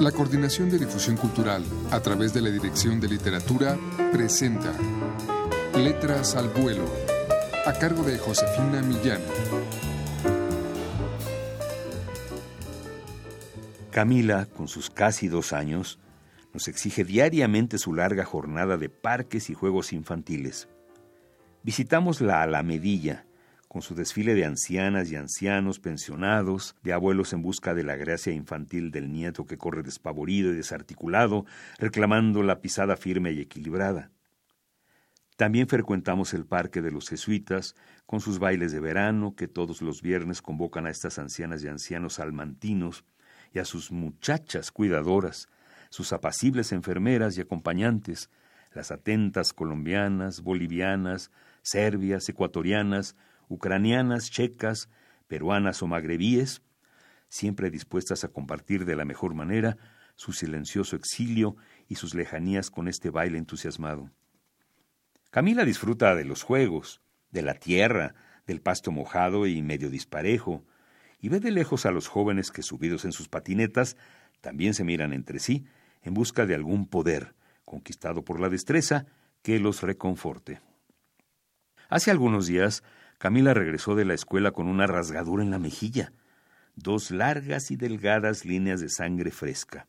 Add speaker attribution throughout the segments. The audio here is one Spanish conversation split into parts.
Speaker 1: La Coordinación de Difusión Cultural, a través de la Dirección de Literatura, presenta Letras al Vuelo, a cargo de Josefina Millán.
Speaker 2: Camila, con sus casi dos años, nos exige diariamente su larga jornada de parques y juegos infantiles. Visitamos la Alamedilla, con su desfile de ancianas y ancianos pensionados, de abuelos en busca de la gracia infantil del nieto que corre despavorido y desarticulado, reclamando la pisada firme y equilibrada. También frecuentamos el Parque de los Jesuitas, con sus bailes de verano que todos los viernes convocan a estas ancianas y ancianos salmantinos y a sus muchachas cuidadoras, sus apacibles enfermeras y acompañantes, las atentas colombianas, bolivianas, serbias, ecuatorianas, ucranianas, checas, peruanas o magrebíes, siempre dispuestas a compartir de la mejor manera su silencioso exilio y sus lejanías con este baile entusiasmado. Camila disfruta de los juegos, de la tierra, del pasto mojado y medio disparejo, y ve de lejos a los jóvenes que, subidos en sus patinetas, también se miran entre sí en busca de algún poder, conquistado por la destreza, que los reconforte. Hace algunos días Camila regresó de la escuela con una rasgadura en la mejilla, dos largas y delgadas líneas de sangre fresca.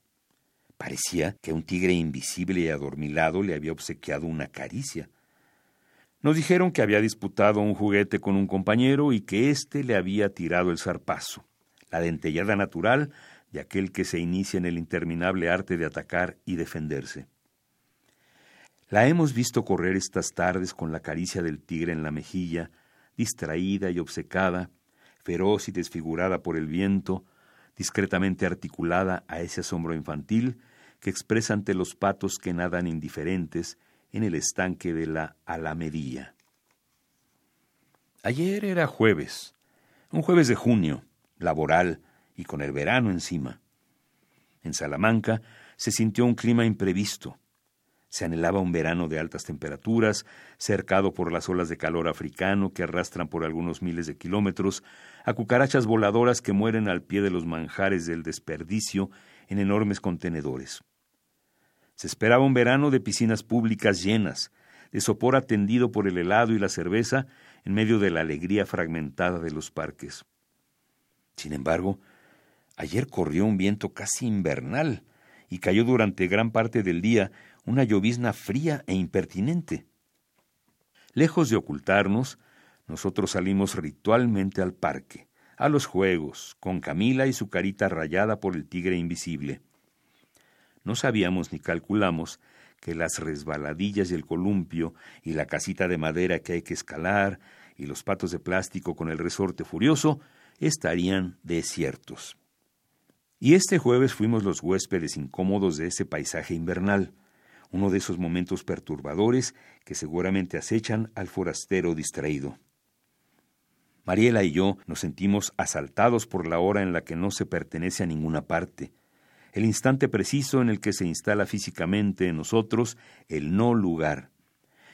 Speaker 2: Parecía que un tigre invisible y adormilado le había obsequiado una caricia. Nos dijeron que había disputado un juguete con un compañero y que éste le había tirado el zarpazo, la dentellada natural de aquel que se inicia en el interminable arte de atacar y defenderse. La hemos visto correr estas tardes con la caricia del tigre en la mejilla, distraída y obcecada, feroz y desfigurada por el viento, discretamente articulada a ese asombro infantil que expresa ante los patos que nadan indiferentes en el estanque de la Alamedilla. Ayer era jueves, un jueves de junio, laboral y con el verano encima. En Salamanca se sintió un clima imprevisto. Se anhelaba un verano de altas temperaturas, cercado por las olas de calor africano que arrastran por algunos miles de kilómetros a cucarachas voladoras que mueren al pie de los manjares del desperdicio en enormes contenedores. Se esperaba un verano de piscinas públicas llenas, de sopor atendido por el helado y la cerveza en medio de la alegría fragmentada de los parques. Sin embargo, ayer corrió un viento casi invernal y cayó durante gran parte del día una llovizna fría e impertinente. Lejos de ocultarnos, nosotros salimos ritualmente al parque, a los juegos, con Camila y su carita rayada por el tigre invisible. No sabíamos ni calculamos que las resbaladillas y el columpio y la casita de madera que hay que escalar y los patos de plástico con el resorte furioso estarían desiertos. Y este jueves fuimos los huéspedes incómodos de ese paisaje invernal uno de esos momentos perturbadores que seguramente acechan al forastero distraído. Mariela y yo nos sentimos asaltados por la hora en la que no se pertenece a ninguna parte, el instante preciso en el que se instala físicamente en nosotros el no lugar,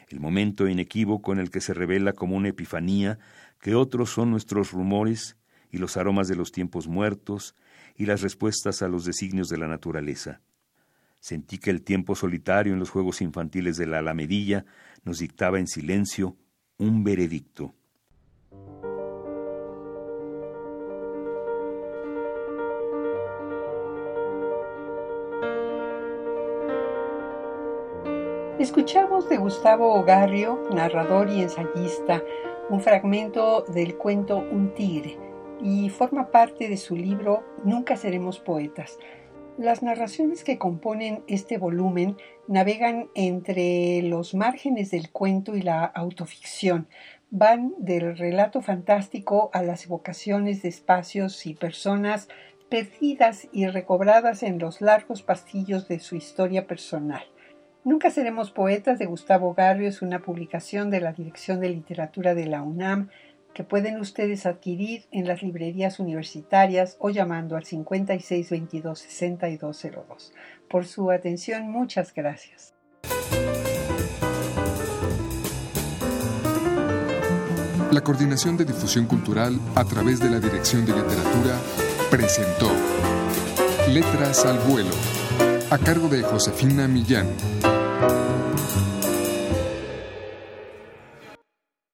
Speaker 2: el momento inequívoco en el que se revela como una epifanía que otros son nuestros rumores y los aromas de los tiempos muertos y las respuestas a los designios de la naturaleza. Sentí que el tiempo solitario en los juegos infantiles de la Alamedilla nos dictaba en silencio un veredicto.
Speaker 3: Escuchamos de Gustavo Ogarrio, narrador y ensayista, un fragmento del cuento Un tigre y forma parte de su libro Nunca seremos poetas, las narraciones que componen este volumen navegan entre los márgenes del cuento y la autoficción. Van del relato fantástico a las evocaciones de espacios y personas perdidas y recobradas en los largos pasillos de su historia personal. Nunca seremos poetas de Gustavo Garrio es una publicación de la Dirección de Literatura de la UNAM que pueden ustedes adquirir en las librerías universitarias o llamando al 5622-6202. Por su atención, muchas gracias.
Speaker 1: La Coordinación de Difusión Cultural a través de la Dirección de Literatura presentó Letras al vuelo, a cargo de Josefina Millán.